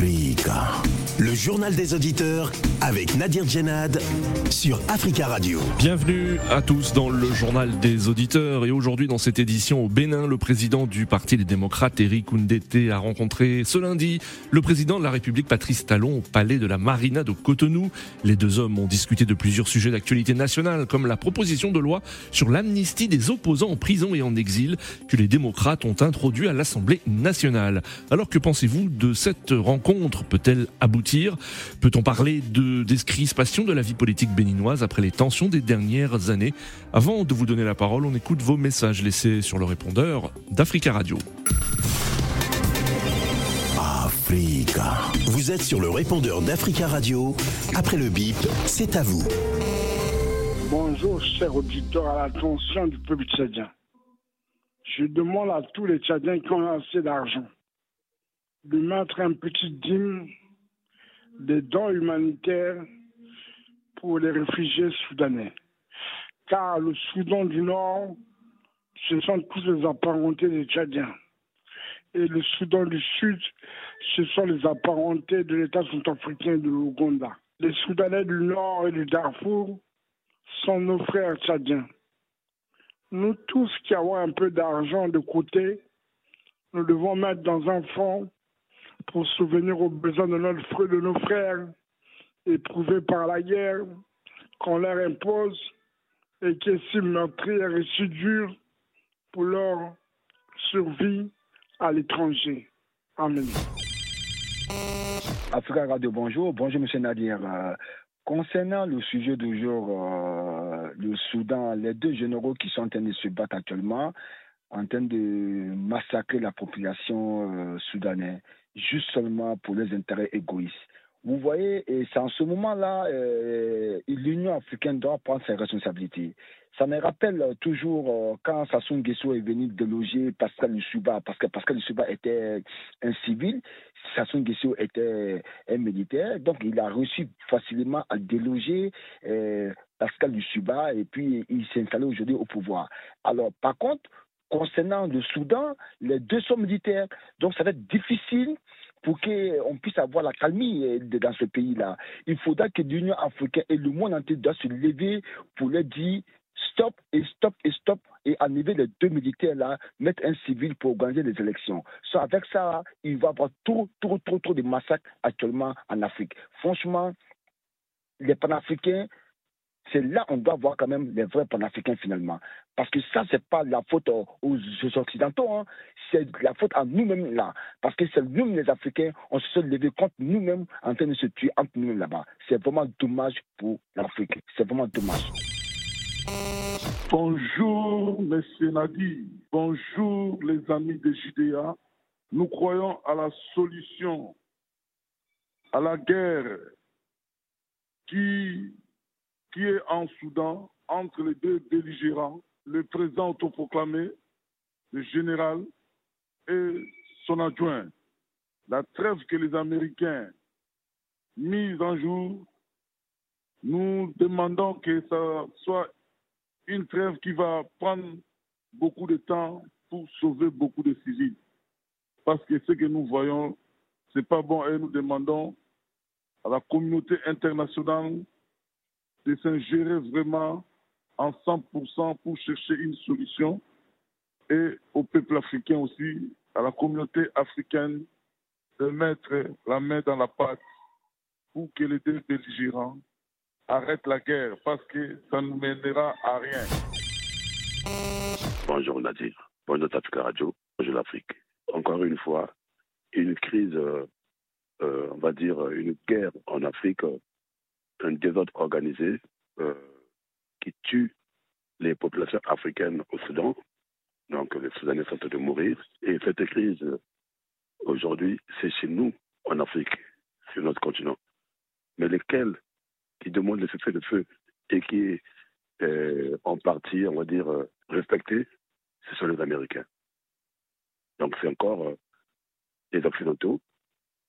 Africa. Le journal des auditeurs avec Nadir Djenad sur Africa Radio. Bienvenue à tous dans le journal des auditeurs. Et aujourd'hui, dans cette édition au Bénin, le président du Parti des démocrates, Eric Oundete, a rencontré ce lundi le président de la République, Patrice Talon, au palais de la Marina de Cotonou. Les deux hommes ont discuté de plusieurs sujets d'actualité nationale, comme la proposition de loi sur l'amnistie des opposants en prison et en exil que les démocrates ont introduit à l'Assemblée nationale. Alors que pensez-vous de cette rencontre? Peut-elle aboutir? Peut-on parler de d'escrispation de la vie politique béninoise après les tensions des dernières années? Avant de vous donner la parole, on écoute vos messages laissés sur le répondeur d'Africa Radio. Africa. Vous êtes sur le répondeur d'Africa Radio. Après le bip, c'est à vous. Bonjour, chers auditeurs, à l'attention du peuple tchadien. Je demande à tous les Tchadiens qui ont assez d'argent de mettre un petit dîme des dons humanitaires pour les réfugiés soudanais. Car le Soudan du Nord, ce sont tous les apparentés des Tchadiens. Et le Soudan du Sud, ce sont les apparentés de l'État centrafricain de l'Ouganda. Les Soudanais du Nord et du Darfour sont nos frères tchadiens. Nous tous qui avons un peu d'argent de côté, nous devons mettre dans un fonds pour souvenir aux besoins de, notre, de nos frères éprouvés par la guerre qu'on leur impose et qui est si meurtrière et si dure pour leur survie à l'étranger. Amen. Africa Radio, bonjour. Bonjour, M. Nadir. Euh, concernant le sujet du jour, euh, le Soudan, les deux généraux qui sont en train de se battre actuellement, en train de massacrer la population euh, soudanaise, juste seulement pour les intérêts égoïstes. Vous voyez, et c'est en ce moment-là, euh, l'Union africaine doit prendre ses responsabilités. Ça me rappelle toujours euh, quand Sassou Nguesso est venu déloger Pascal Lussuba, parce que Pascal Lussuba était un civil, Sassou Nguesso était un militaire, donc il a réussi facilement à déloger euh, Pascal Lussuba et puis il s'est installé aujourd'hui au pouvoir. Alors, par contre, concernant le Soudan, les deux sont militaires. Donc ça va être difficile pour qu'on puisse avoir la calmie euh, dans ce pays-là. Il faudra que l'Union africaine et le monde entier doivent se lever pour leur dire stop et stop et stop et enlever les deux militaires là, mettre un civil pour organiser les élections. Avec ça, il va y avoir trop, trop, trop, trop de massacres actuellement en Afrique. Franchement, les panafricains, c'est là qu'on doit voir quand même les vrais panafricains finalement. Parce que ça, c'est pas la faute aux, Occidentaux, hein. c'est la faute à nous-mêmes là. Parce que c'est nous, les Africains, on se levés contre nous-mêmes en train de se tuer entre nous-mêmes là-bas. C'est vraiment dommage pour l'Afrique. C'est vraiment dommage. Bonjour, Monsieur Nadi. Bonjour, les amis de JDA. Nous croyons à la solution à la guerre qui qui est en Soudan entre les deux belligérants, le président autoproclamé, le général et son adjoint. La trêve que les Américains mise en jour, nous demandons que ça soit une trêve qui va prendre beaucoup de temps pour sauver beaucoup de civils. Parce que ce que nous voyons, ce n'est pas bon et nous demandons à la communauté internationale de s'ingérer vraiment en 100% pour chercher une solution et au peuple africain aussi, à la communauté africaine, de mettre la main dans la pâte pour que les deux belligérants arrêtent la guerre parce que ça ne mènera à rien. Bonjour Nadir, bonjour Africa Radio, bonjour l'Afrique. Encore une fois, une crise, euh, euh, on va dire une guerre en Afrique un désordre organisé euh, qui tue les populations africaines au Soudan. Donc les Soudanais sont en train de mourir. Et cette crise, aujourd'hui, c'est chez nous, en Afrique, sur notre continent. Mais lesquels qui demandent le cessez de feu et qui euh, en partie, on va dire, euh, respectés, ce sont les Américains. Donc c'est encore les Occidentaux,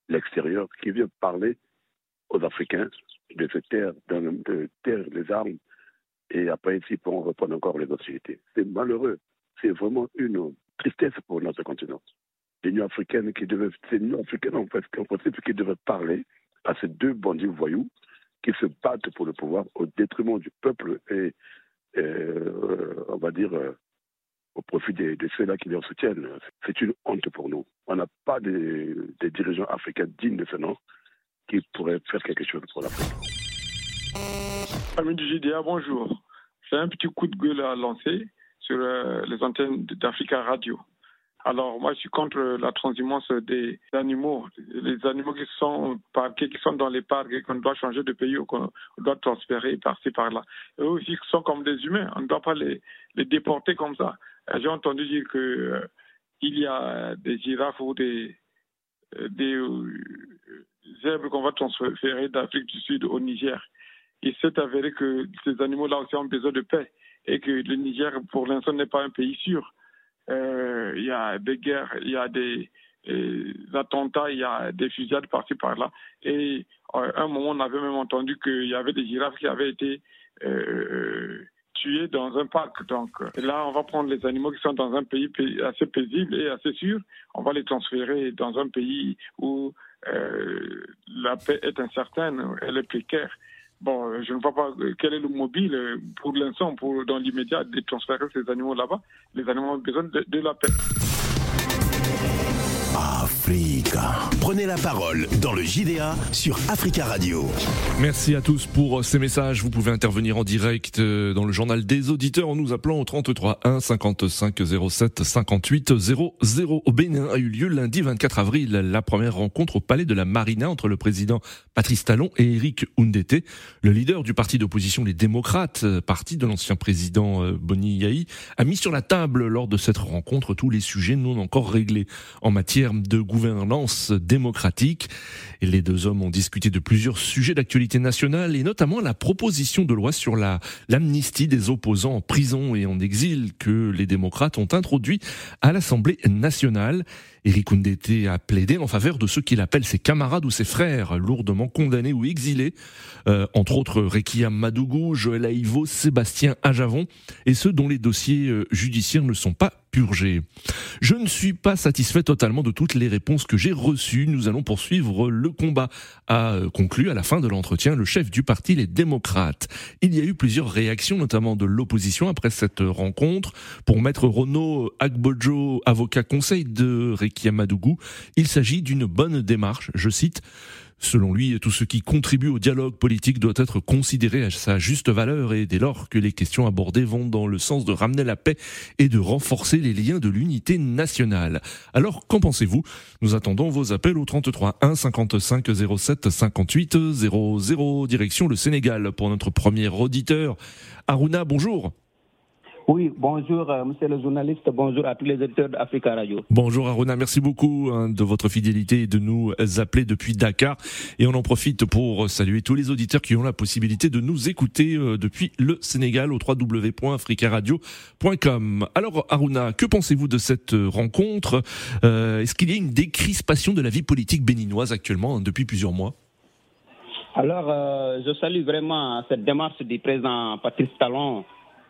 l'extérieur, qui vient parler aux Africains de se taire, de, taire les armes et après ils pourront reprendre encore les hostilités. C'est malheureux. C'est vraiment une tristesse pour notre continent. l'Union africaine qui devait, c'est l'Union africaine en fait, principe, qui devait parler à ces deux bandits voyous qui se battent pour le pouvoir au détriment du peuple et, euh, on va dire, euh, au profit de, ceux-là qui les soutiennent. C'est une honte pour nous. On n'a pas des, dirigeants africains dignes de ce nom qui pourraient faire quelque chose pour l'Afrique. Amis du JDA, bonjour. J'ai un petit coup de gueule à lancer sur euh, les antennes d'Africa Radio. Alors, moi, je suis contre la transhumance des animaux. Les animaux qui sont parqués, qui sont dans les parcs et qu'on doit changer de pays ou qu'on doit transférer par-ci, par-là. Eux aussi qui sont comme des humains. On ne doit pas les, déporter comme ça. J'ai entendu dire que euh, y a des girafes ou des, euh, des zèbres qu'on va transférer d'Afrique du Sud au Niger il s'est avéré que ces animaux-là aussi ont besoin de paix et que le Niger, pour l'instant, n'est pas un pays sûr. Euh, il y a des guerres, il y a des, attentats, il y a des fusillades par-ci par-là. Et à un moment, on avait même entendu qu'il y avait des girafes qui avaient été euh, tuées dans un parc. Donc là, on va prendre les animaux qui sont dans un pays assez paisible et assez sûr, on va les transférer dans un pays où euh, la paix est incertaine, elle est précaire. Bon, je ne vois pas quel est le mobile pour l'instant, pour dans l'immédiat, de transférer ces animaux là-bas. Les animaux ont besoin de la paix. Prenez la parole dans le JDA sur Africa Radio. Merci à tous pour ces messages. Vous pouvez intervenir en direct euh, dans le journal des auditeurs en nous appelant au 33 1 55 07 58 00. Au Bénin a eu lieu lundi 24 avril la première rencontre au palais de la Marina entre le président Patrice Talon et Eric Oundete, le leader du parti d'opposition Les Démocrates, euh, parti de l'ancien président euh, Boni Yahi, a mis sur la table lors de cette rencontre tous les sujets non encore réglés en matière de gouvernance démocratique. Les deux hommes ont discuté de plusieurs sujets d'actualité nationale et notamment la proposition de loi sur la l'amnistie des opposants en prison et en exil que les démocrates ont introduit à l'Assemblée nationale. Eric Oundete a plaidé en faveur de ceux qu'il appelle ses camarades ou ses frères, lourdement condamnés ou exilés, euh, entre autres Rekia Madougou, Joël Aïvo, Sébastien Ajavon, et ceux dont les dossiers euh, judiciaires ne sont pas Je ne suis pas satisfait totalement de toutes les réponses que j'ai reçues. Nous allons poursuivre le combat, a euh, conclu à la fin de l'entretien le chef du parti Les Démocrates. Il y a eu plusieurs réactions, notamment de l'opposition après cette rencontre. Pour maître Renaud Agbojo, avocat conseil de Madougou. Il s'agit d'une bonne démarche, je cite. Selon lui, tout ce qui contribue au dialogue politique doit être considéré à sa juste valeur et dès lors que les questions abordées vont dans le sens de ramener la paix et de renforcer les liens de l'unité nationale. Alors, qu'en pensez-vous? Nous attendons vos appels au 33 1 55 07 58 00 direction le Sénégal pour notre premier auditeur. Aruna, bonjour. Oui, bonjour, euh, monsieur le journaliste, bonjour à tous les auditeurs d'Africa Radio. Bonjour Aruna, merci beaucoup hein, de votre fidélité et de nous appeler depuis Dakar. Et on en profite pour saluer tous les auditeurs qui ont la possibilité de nous écouter euh, depuis le Sénégal au www.africaradio.com. Alors Aruna, que pensez-vous de cette rencontre? Euh, Est-ce qu'il y a une décrispation de la vie politique béninoise actuellement hein, depuis plusieurs mois? Alors, je salue vraiment cette démarche du président Patrice Talon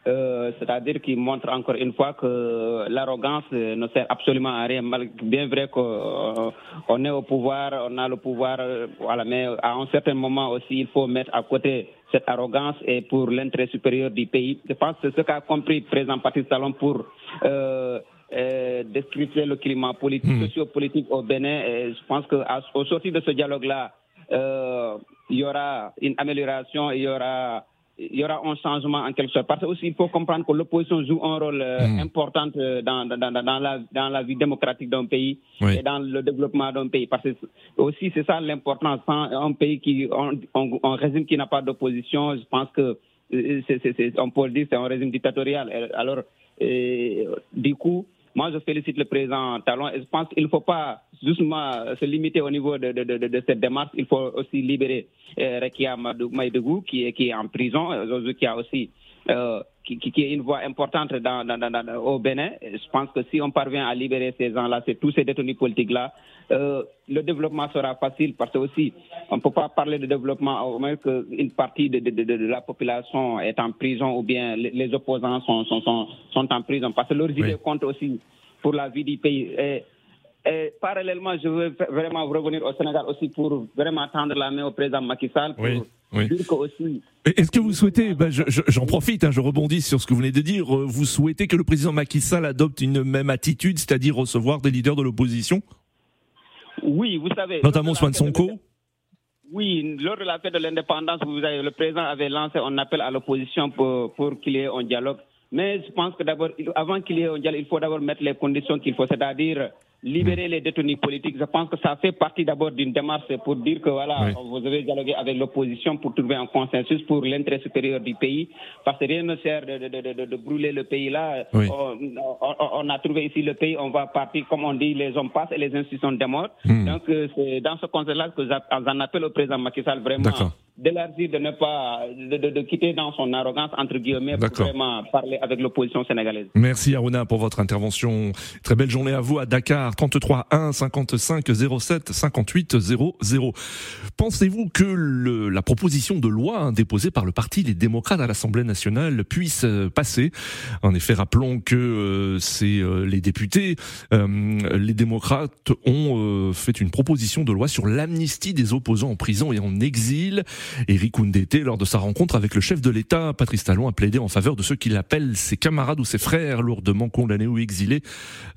euh, c'est-à-dire qu'il montre encore une fois que l'arrogance ne sert absolument à rien. Bien vrai qu'on euh, est au pouvoir, on a le pouvoir, euh, voilà, mais à un certain moment aussi, il faut mettre à côté cette arrogance et pour l'intérêt supérieur du pays. Je pense que c'est ce qu'a compris le président Patrice Talon pour euh, euh, le climat politique, mmh. socio-politique au Bénin. Et je pense qu'au sortir de ce dialogue-là, euh, il y aura une amélioration, il y aura il y aura un changement en quelque sorte. Parce qu'il faut comprendre que l'opposition joue un rôle euh, hmm. important euh, dans, dans, dans, la, dans la vie démocratique d'un pays et dans le développement d'un pays. Parce que aussi, c'est ça l'importance. Un pays qui, régime qui n'a pas d'opposition, je pense que euh, c'est, on peut le dire, c'est un régime dictatorial. Alors, du coup, moi, je félicite le président Talon et je pense qu'il ne faut pas justement se limiter au niveau de, de, de, de cette démarche. Il faut aussi libérer euh, Rekia Maïdougou qui est, qui est en prison, euh, qui a aussi euh, qui, qui, est une voix importante dans, dans, dans, au Bénin. Je pense que si on parvient à libérer ces gens-là, tous ces détenus politiques-là, euh, le développement sera facile parce que aussi, on ne peut pas parler de développement au moins qu'une partie de, de, de, de, la population est en prison ou bien les, opposants sont, sont, sont, sont, en prison parce que leurs idées comptent aussi pour la vie du pays. Et, Et parallèlement, je veux vraiment revenir au Sénégal aussi pour vraiment tendre la main au président Macky Sall pour dire que aussi. Est-ce que vous souhaitez, ben j'en profite, hein, je rebondis sur ce que vous venez de dire, vous souhaitez que le président Macky Sall adopte une même attitude, c'est-à-dire recevoir des leaders de l'opposition? Oui, vous savez. Notamment Swan Sonko oui, lors de la fête de l'indépendance, le président avait lancé un appel à l'opposition pour, pour qu'il y ait un dialogue. Mais je pense que d'abord, avant qu'il y ait un dialogue, il faut d'abord mettre les conditions qu'il faut, c'est-à-dire libérer les détenus politiques. Je pense que ça fait partie d'abord d'une démarche pour dire que voilà, vous avez dialogué avec l'opposition pour trouver un consensus pour l'intérêt supérieur du pays. Parce que rien ne sert de, de, de, de brûler le pays là. On, a trouvé ici le pays, on va partir, comme on dit, les hommes passent et les institutions démordent. Hmm. Donc c'est dans ce contexte-là que j'en appelle au président Macky Sall vraiment d'élargir, de ne pas, de, quitter dans son arrogance, entre guillemets, pour vraiment parler avec l'opposition sénégalaise. Merci Aruna pour votre intervention. Très belle journée à vous à Dakar, 33 1 55 07 58 00. Pensez-vous que le, la proposition de loi déposée par le parti Les Démocrates à l'Assemblée nationale puisse euh, passer? En effet, rappelons que euh, c'est euh, les députés, les démocrates ont fait une proposition de loi sur l'amnistie des opposants en prison et en exil. Eric Oundete, lors de sa rencontre avec le chef de l'État, Patrice Talon, a plaidé en faveur de ceux qu'il appelle ses camarades ou ses frères lourdement condamnés ou exilés,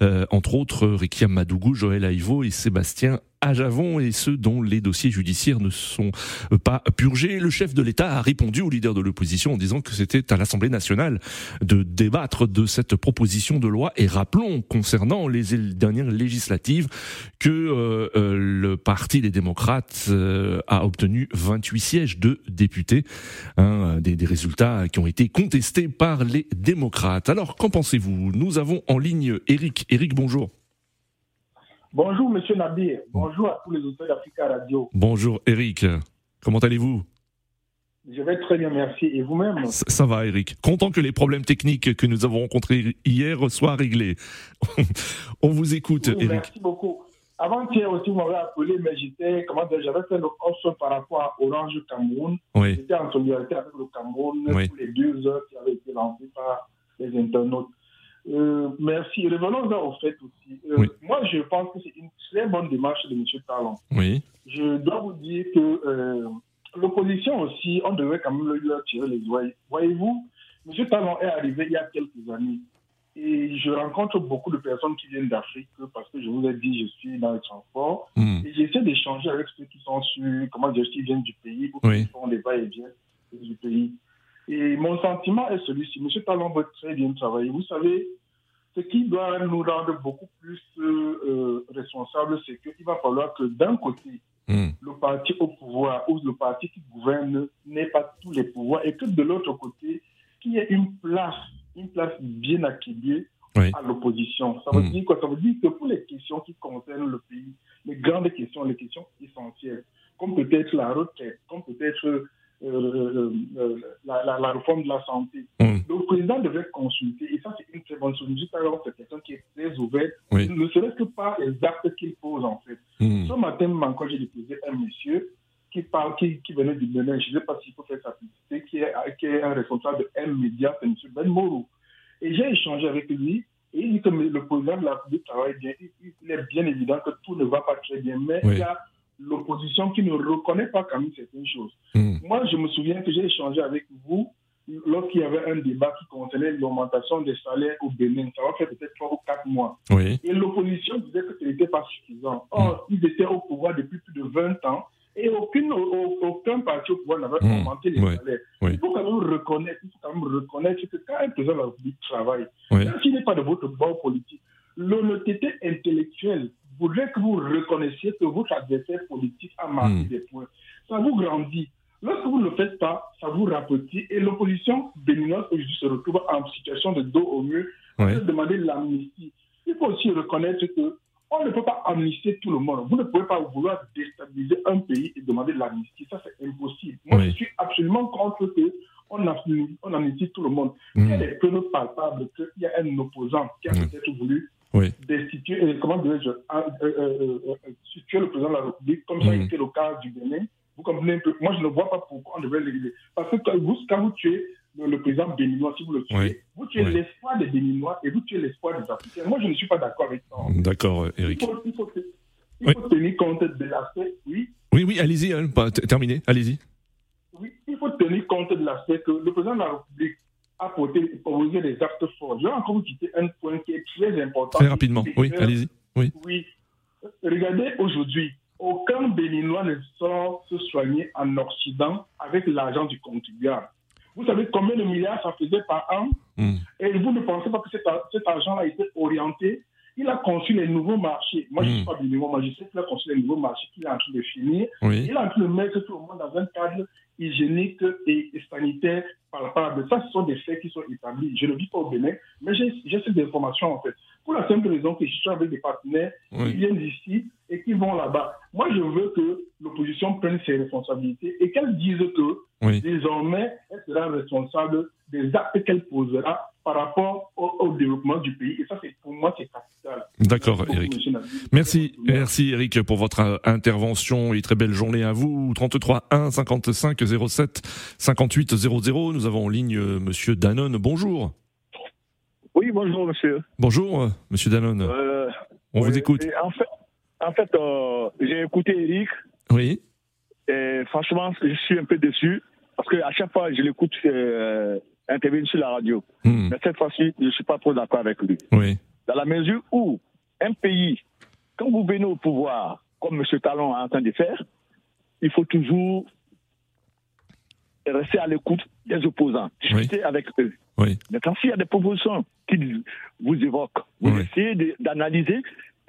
euh, entre autres Ricky Madougou, Joël Aïvo et Sébastien à Javon et ceux dont les dossiers judiciaires ne sont pas purgés. Le chef de l'État a répondu au leader de l'opposition en disant que c'était à l'Assemblée nationale de débattre de cette proposition de loi. Et rappelons, concernant les dernières législatives, que euh, euh, le Parti des démocrates euh, a obtenu 28 sièges de députés, hein, des, des résultats qui ont été contestés par les démocrates. Alors, qu'en pensez-vous? Nous avons en ligne Eric. Eric, bonjour. Bonjour, monsieur Nabir. Bonjour à tous les auteurs d'Africa Radio. Bonjour, Eric. Comment allez-vous? Je vais très bien, merci. Et vous-même? Ça, va, Eric. Content que les problèmes techniques que nous avons rencontrés hier soient réglés. On vous écoute, Eric. Merci beaucoup. Avant-hier aussi, vous m'avez appelé, mais j'étais, comment dire, j'avais fait le offre par rapport à Orange Cameroun. Oui. J'étais en solidarité avec le Cameroun pour les deux heures qui avaient été lancées par les internautes. Euh, merci. Revenons au fait aussi. Euh, moi, je pense que c'est une très bonne démarche de M. Talon. Oui. Je dois vous dire que euh, l'opposition aussi, on devait quand même lui tirer les oreilles. Voyez-vous, M. Talon est arrivé il y a quelques années. Et je rencontre beaucoup de personnes qui viennent d'Afrique parce que je vous ai dit, je suis dans le transport. Hmm. Et j'essaie d'échanger avec ceux qui sont sur, comment dire, qui viennent du pays ou qui font les va-et-vient du pays. Et mon sentiment est celui-ci. M. Talon veut très bien travailler. Vous savez, ce qui doit nous rendre beaucoup plus euh, responsables, c'est qu'il va falloir que d'un côté, hmm. le parti au pouvoir ou le parti qui gouverne n'ait pas tous les pouvoirs et que de l'autre côté, qu'il y ait une place, une place bien acquise à l'opposition. Ça veut hmm. dire quoi? Ça veut dire que pour les questions qui concernent le pays, les grandes questions, les questions essentielles, comme peut-être la retraite, comme peut-être euh, euh, la, la, réforme de la santé. Mm. Le président devait consulter, et ça c'est une très bonne solution. Alors c'est quelqu'un qui est très ouvert, ne serait-ce que par les actes qu'il pose en fait. Mm. Ce matin, encore j'ai déposé un monsieur qui, parle, qui, qui venait du Bénin, je ne sais pas s'il faut faire sa publicité, qui est, qui est un responsable de M Média, c'est M. Ben Mourou. Et j'ai échangé avec lui, et il dit que le président de la République travaille bien. Il, est bien évident que tout ne va pas très bien, mais il y a l'opposition qui ne reconnaît pas quand même certaines choses. Hmm. Moi, je me souviens que j'ai échangé avec vous lorsqu'il y avait un débat qui concernait l'augmentation des salaires au Bénin. Ça va faire peut-être trois ou quatre mois. Et l'opposition disait que ce n'était pas suffisant. Or, hmm. ils étaient au pouvoir depuis plus de 20 ans et aucune, aucun parti au pouvoir n'avait hmm. augmenté les salaires. Il faut quand même reconnaître, il faut quand même reconnaître que quand un président de la République travaille, même s'il n'est pas de votre bord politique, l'honnêteté intellectuelle voudrait que vous reconnaissiez que votre adversaire politique a marqué hmm. des points. Ça vous grandit. Lorsque vous ne le faites pas, ça vous rapetit et l'opposition béninoise aujourd'hui se retrouve en situation de dos au mur ouais. demander l'amnistie. Il faut aussi reconnaître que on ne peut pas amnistier tout le monde. Vous ne pouvez pas vouloir déstabiliser un pays et demander l'amnistie. Ça, c'est impossible. Moi, je suis absolument contre que on amnistie, tout le monde. Il y a des preuves palpables qu'il y a un opposant qui a hmm. peut-être voulu oui. destituer, comment dirais-je, euh, euh, euh, situer le président de la République, comme ça a mm. été le cas du Bénin. Vous comprenez un peu Moi, je ne vois pas pourquoi on devrait l'éliminer. Parce que vous, quand vous tuez le, président béninois, si vous le tuez, vous tuez l'espoir des Béninois et vous tuez l'espoir des Africains. Moi, je ne suis pas d'accord avec ça. D'accord, Eric. Il faut, tenir compte de l'aspect, oui. Oui, oui, allez-y, hein, terminé, allez-y. Oui, il faut tenir compte de l'aspect que le président de la République a proposé des actes forts. Je vais encore vous citer un point qui est très important. Très rapidement, oui, allez-y. Oui. oui. Regardez aujourd'hui, aucun Béninois ne sort se soigner en Occident avec l'argent du contribuable. Vous savez combien de milliards ça faisait par an? Hmm. Et vous ne pensez pas que cet, argent a été orienté? Il a conçu les nouveaux marchés. Moi, je ne suis hmm. pas béninois, moi, je sais qu'il a conçu les nouveaux marchés qu'il est en train de finir. Il est en train de mettre tout le monde dans un cadre hygiénique et, sanitaire à ça. Ce sont des faits qui sont établis. Je ne le dis pas au Bénin, mais j'ai ces informations, en fait. Pour la simple raison que je suis avec des partenaires qui viennent d'ici et qui vont là-bas. Moi, je veux que l'opposition prenne ses responsabilités et qu'elle dise que désormais, elle sera responsable des actes qu'elle posera par rapport au, développement du pays. Et ça, c'est pour moi, c'est capital. D'accord, Eric. Merci, merci, Eric, pour votre intervention et très belle journée à vous. 33 1 55 07 58 00. Nous avons en ligne euh, Monsieur Danone. Bonjour. Oui, bonjour, monsieur. Bonjour, monsieur Danone. Euh, On vous écoute. En fait, en fait euh, j'ai écouté Eric. Oui. Et franchement, je suis un peu déçu parce qu'à chaque fois, je l'écoute euh, intervenir sur la radio. Hmm. Mais cette fois-ci, je ne suis pas trop d'accord avec lui. Oui. Dans la mesure où un pays, quand vous venez au pouvoir, comme M. Talon est en train de faire, il faut toujours rester à l'écoute des opposants, discuter avec eux. Oui. Mais quand il y a des propositions qui vous évoquent, vous essayez d'analyser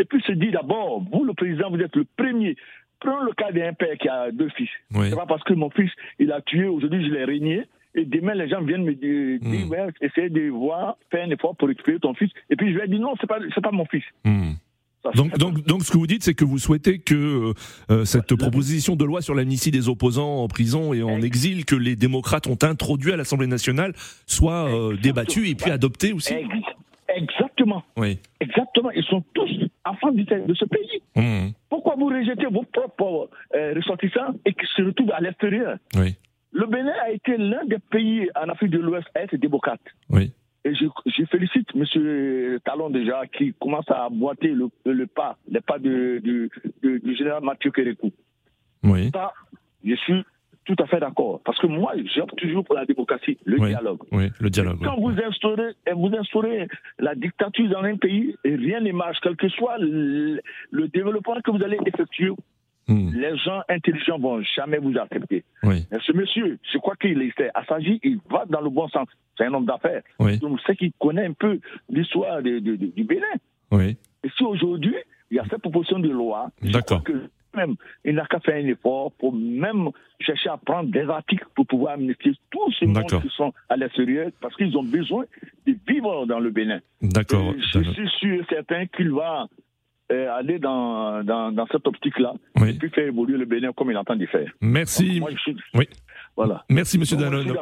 et puis se dire d'abord, vous le président, vous êtes le premier. Prenons le cas d'un père qui a deux fils. C'est pas parce que mon fils, il a tué, aujourd'hui je l'ai régné, et demain les gens viennent me dire, hmm. essayer de voir, faire un effort pour récupérer ton fils. Et puis je vais dire non, c'est pas, pas mon fils. Hmm. Donc, donc, donc, ce que vous dites, c'est que vous souhaitez que euh, euh, cette proposition de loi sur l'amnistie des opposants en prison et en exil que les démocrates ont introduit à l'Assemblée nationale soit euh, débattue et puis adoptée aussi. Exactement. Oui. Exactement. Ils sont tous enfants de ce pays. Mmh. Pourquoi vous rejetez vos propres ressortissants et qui se retrouvent à l'extérieur? Oui. Le Bénin a été l'un des pays en Afrique de l'Ouest à être démocrate. Oui. Et je, félicite M. Talon déjà qui commence à boiter le, le pas, les pas du général Mathieu Kérékou. Oui. Ça, je suis tout à fait d'accord. Parce que moi, j'opte toujours pour la démocratie, le dialogue. Oui, le dialogue. Quand vous, instaurez, vous instaurez la dictature dans un pays, rien ne marche, quel que soit le, développement que vous allez effectuer. Hmm. Les gens intelligents vont jamais vous accepter. Oui. ce monsieur, je crois qu'il est assagi, il va dans le bon sens. C'est un homme d'affaires. Oui. Donc, c'est qu'il connaît un peu l'histoire du Bénin. Oui. Et si aujourd'hui, il y a cette proposition de loi, D'accord. Même, il n'a qu'à faire un effort pour même chercher à prendre des articles pour pouvoir amnistier tous ces gens qui sont à l'extérieur parce qu'ils ont besoin de vivre dans le Bénin. D'accord. Je suis sûr certain qu'il va euh, aller dans, dans, dans cette optique-là et puis faire évoluer le Bénin comme il entend de faire. Merci. Oui. Voilà. Merci, Monsieur Danone.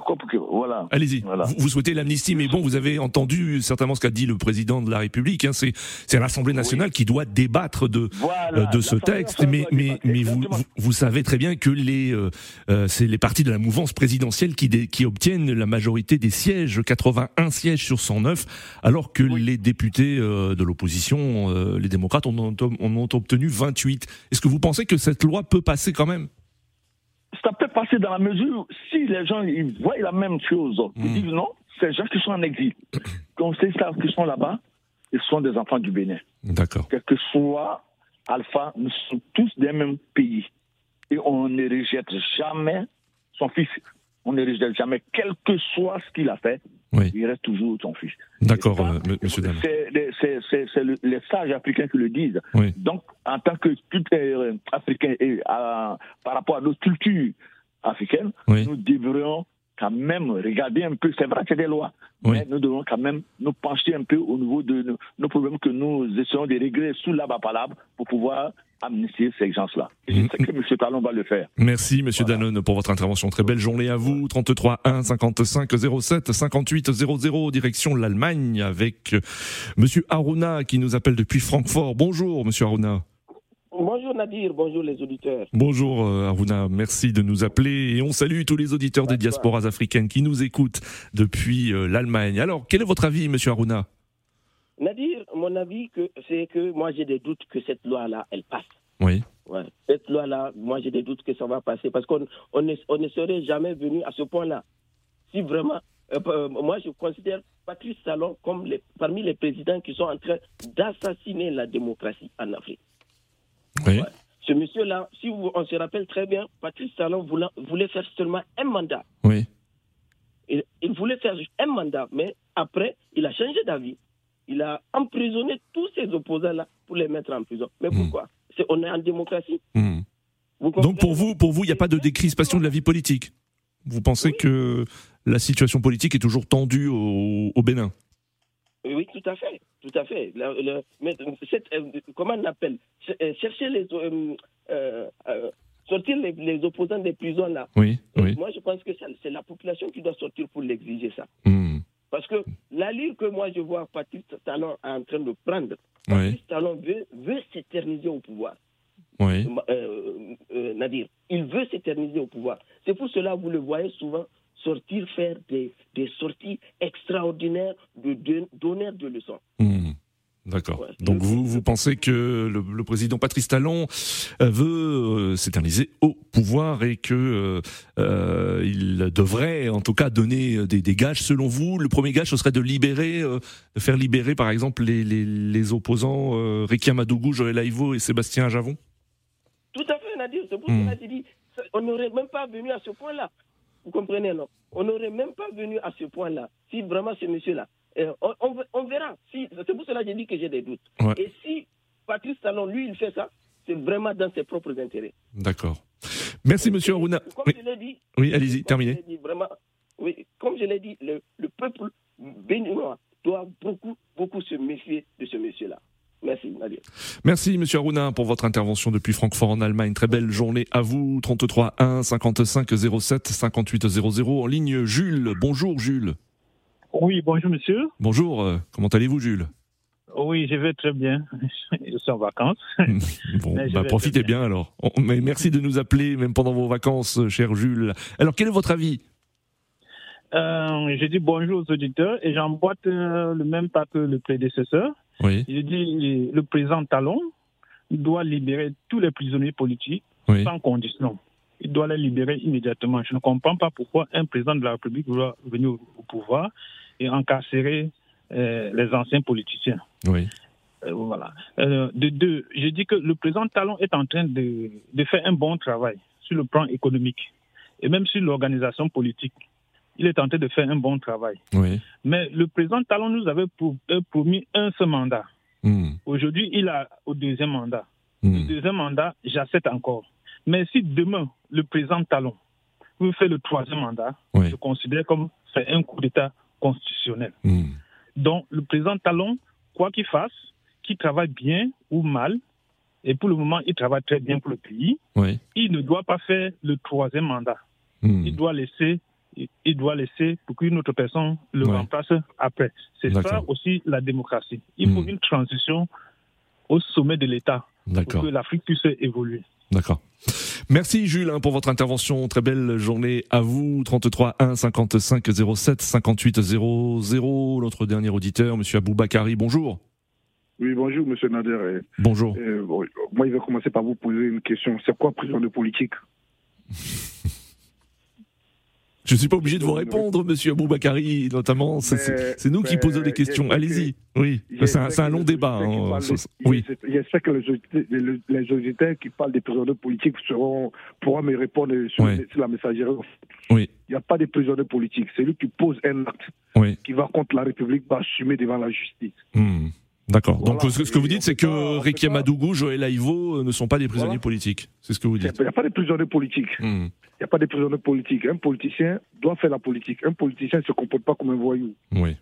Voilà. Allez-y. Vous, souhaitez l'amnistie, mais bon, vous avez entendu certainement ce qu'a dit le président de la République. Hein, c'est l'Assemblée nationale qui doit débattre de euh, de ce texte, mais mais mais vous, vous, savez très bien que les euh, euh, c'est les partis de la mouvance présidentielle qui qui obtiennent la majorité des sièges, 81 sièges sur 109, alors que les députés de l'opposition, les démocrates, en ont, en ont obtenu 28. Est-ce que vous pensez que cette loi peut passer quand même? Ça peut passer dans la mesure si les gens ils voient la même chose. Ils hmm. disent non, ces gens qui sont en exil, comme c'est ça qui sont là-bas, ils sont des enfants du Bénin. D'accord. Quel que soit Alpha, nous sommes tous des mêmes pays. Et on ne rejette jamais son fils. On ne rejette jamais, quel que soit ce qu'il a fait, il reste toujours son fils. D'accord, euh, monsieur C'est les sages africains qui le disent. Donc, en tant que euh, africain et par rapport à nos cultures africaines, nous devrions quand même regarder un peu. C'est vrai que c'est des lois, mais nous devons quand même nous pencher un peu au niveau de nos, problèmes que nous essayons de régler sous la palable pour pouvoir amnistier ces gens-là. Sais que M. Talon va le faire. Merci, M. Danone, pour votre intervention. Très belle journée à vous. 33 1 55 07 58 00, direction l'Allemagne, avec euh, M. Aruna qui nous appelle depuis Francfort. Bonjour, M. Aruna. Bonjour Nadir, bonjour les auditeurs. Bonjour euh, Aruna, merci de nous appeler et on salue tous les auditeurs des diasporas africaines qui nous écoutent depuis euh, l'Allemagne. Alors, quel est votre avis, monsieur Aruna? Nadir, mon avis, c'est que moi j'ai des doutes que cette loi-là, elle passe. Oui. Cette loi-là, moi j'ai des doutes que ça va passer parce qu'on on ne, on ne serait jamais venu à ce point-là. Si vraiment, euh, moi je considère Patrice Talon comme les, parmi les présidents qui sont en train d'assassiner la démocratie en Afrique. Oui. Ce monsieur-là, si on se rappelle très bien, Patrice Talon voulait, voulait faire seulement un mandat. Oui. Il, il, voulait faire un mandat, mais après, il a changé d'avis. Il a emprisonné tous ses opposants-là pour les mettre en prison. Mais Hmm. pourquoi? On est en démocratie. Hmm. Vous Donc pour vous, pour vous, il n'y a pas de décrispation de la vie politique? Vous pensez que la situation politique est toujours tendue au, au Bénin? Oui, tout à fait, tout à fait. Le- le- mais cette, euh, comment on appelle? Euh, Chercher les, euh, euh, euh, sortir les, les opposants des prisons là. Oui, oui. Moi, je pense que c'est la population qui doit sortir pour l'exiger ça. Hmm. Parce que l'allure que moi je vois Patrice Talon en train de prendre, Oui, Patrice Talon veut, veut s'éterniser au pouvoir. oui. Euh, euh, Nadir, il veut s'éterniser au pouvoir. C'est pour cela que vous le voyez souvent sortir faire des, des sorties extraordinaires de, de donneurs de leçons. Hmm. D'accord. Donc vous, vous pensez que le, le président Patrice Talon euh, veut euh, s'éterniser au pouvoir et que euh, il devrait, en tout cas, donner des, des gages. Selon vous, le premier gage ce serait de libérer, euh, de faire libérer, par exemple, les, les, les opposants euh, Rekia Madougou, Joël Aïvo et Sébastien Javon? Tout à fait, Nadir. C'est pour Hmm. ça- on n'aurait même pas venu à ce point-là. Vous comprenez, non? On n'aurait même pas venu à ce point-là si vraiment ce monsieur-là. Euh, on, on ve- on verra. Si, c'est pour cela que j'ai dit que j'ai des doutes. Ouais. Et si Patrice Talon, lui, il fait ça, c'est vraiment dans ses propres intérêts. D'accord. Merci, Monsieur Aruna. Comme Oui, je l'ai dit, oui allez-y, terminez. dit, vraiment, oui, comme je l'ai dit, le, le peuple béninois doit beaucoup, beaucoup se méfier de ce monsieur-là. Merci, Nadir. Merci Monsieur Aruna pour votre intervention depuis Francfort en Allemagne. Très belle journée à vous. 33 1 55 07 58 00 en ligne. Jules. Bonjour Jules. Oui, bonjour monsieur. Bonjour. euh, Comment allez-vous Jules? Oui, je vais très bien. Je suis en vacances. Bon, bah, profitez bien alors. On- mais merci de nous appeler même pendant vos vacances, euh, cher Jules. Alors quel est votre avis? Euh, je dis bonjour aux auditeurs et j'emboîte euh, le même pas que le prédécesseur. Oui. Je dis le président Talon doit libérer tous les prisonniers politiques Oui. sans condition. Il doit les libérer immédiatement. Je ne comprends pas pourquoi un président de la République doit venir au pouvoir et incarcérer euh, les anciens politiciens. Oui. Euh, voilà. Euh, de deux, je dis que le président Talon est en train de, de faire un bon travail sur le plan économique et même sur l'organisation politique. Il est en train de faire un bon travail. Oui. Mais le président Talon nous avait pro- promis un seul mandat. Hmm. Aujourd'hui, il a au deuxième mandat. Hmm. Le deuxième mandat, j'accepte encore. Mais si demain, le président Talon veut faire le troisième mandat, Oui. je considère comme c'est un coup d'État constitutionnel. Hmm. Donc, le président Talon, quoi qu'il fasse, qu'il travaille bien ou mal, et pour le moment, il travaille très bien pour le pays, Oui. il ne doit pas faire le troisième mandat. Hmm. Il doit laisser, il doit laisser pour qu'une autre personne le Ouais. remplace après. C'est ça aussi la démocratie. Il faut Hmm. une transition au sommet de l'État pour que l'Afrique puisse évoluer. D'accord. Merci Jules hein, pour votre intervention. Très belle journée à vous. 33 1 55 07 58 00. Notre dernier auditeur, Monsieur Aboubakari. Bonjour. Oui, bonjour, monsieur Nader. Bonjour. euh, bon, moi, je vais commencer par vous poser une question. C'est quoi prison de politique? Je suis pas obligé de vous répondre, Monsieur Aboubakari, notamment. C'est- nous qui posons des questions. Allez-y. Oui. C'est un, long débat. hein. Oui. J'espère que les auditeurs, les- les auditeurs qui parlent des prisonniers politiques seront, pourront me répondre sur, la messagerie. Oui. Il n'y a pas de prisonniers politiques. C'est lui qui pose un acte Oui. qui va contre la République, va assumer devant la justice. Hmm. D'accord. Voilà. Donc ce que vous dites, c'est que pas- Madougou, Joël Aïvo euh, ne sont pas des prisonniers Voilà. politiques. C'est ce que vous Il dites. n'y a pas de prisonniers politiques. Hmm. Il n'y a pas de prisonniers politiques. Un politicien doit faire la politique. Un politicien ne se comporte pas comme un voyou. Oui.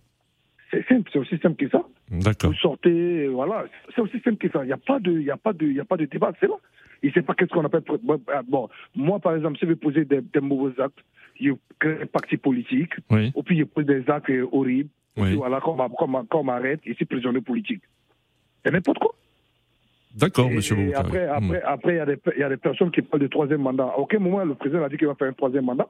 C'est simple, c'est aussi simple que ça. D'accord. Vous sortez, euh, voilà, c'est aussi simple que ça. Il n'y a pas de, il a pas de, il a pas de débat, c'est là. Il ne sait pas qu'est-ce qu'on appelle. Bon, euh, Bon, moi par exemple, si je veux poser des, des mauvais actes, je crée un parti politique, Oui. ou puis je pose des actes horribles, Oui. voilà, qu'on qu'on m'arrête, c'est prisonnier politique. C'est n'importe quoi. D'accord, monsieur après, après, après, il y, a des personnes qui parlent de troisième mandat. À aucun moment, le président a dit qu'il va faire un troisième mandat.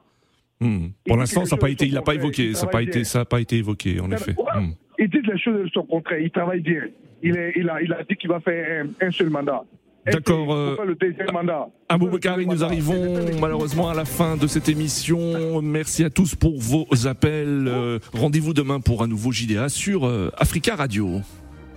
Hmm. Pour l'instant, ça n'a pas été, il n'a pas évoqué, ça n'a pas été, ça pas été évoqué, en effet. Hmm. Il dit les choses de son contraire. Il travaille bien. Il, est, il a, il a dit qu'il va faire un, seul mandat. D'accord. Euh, le deuxième mandat. Bakari, nous arrivons malheureusement à la fin de cette émission. Merci à tous pour vos appels. Euh, rendez-vous demain pour un nouveau JDA sur euh, Africa Radio.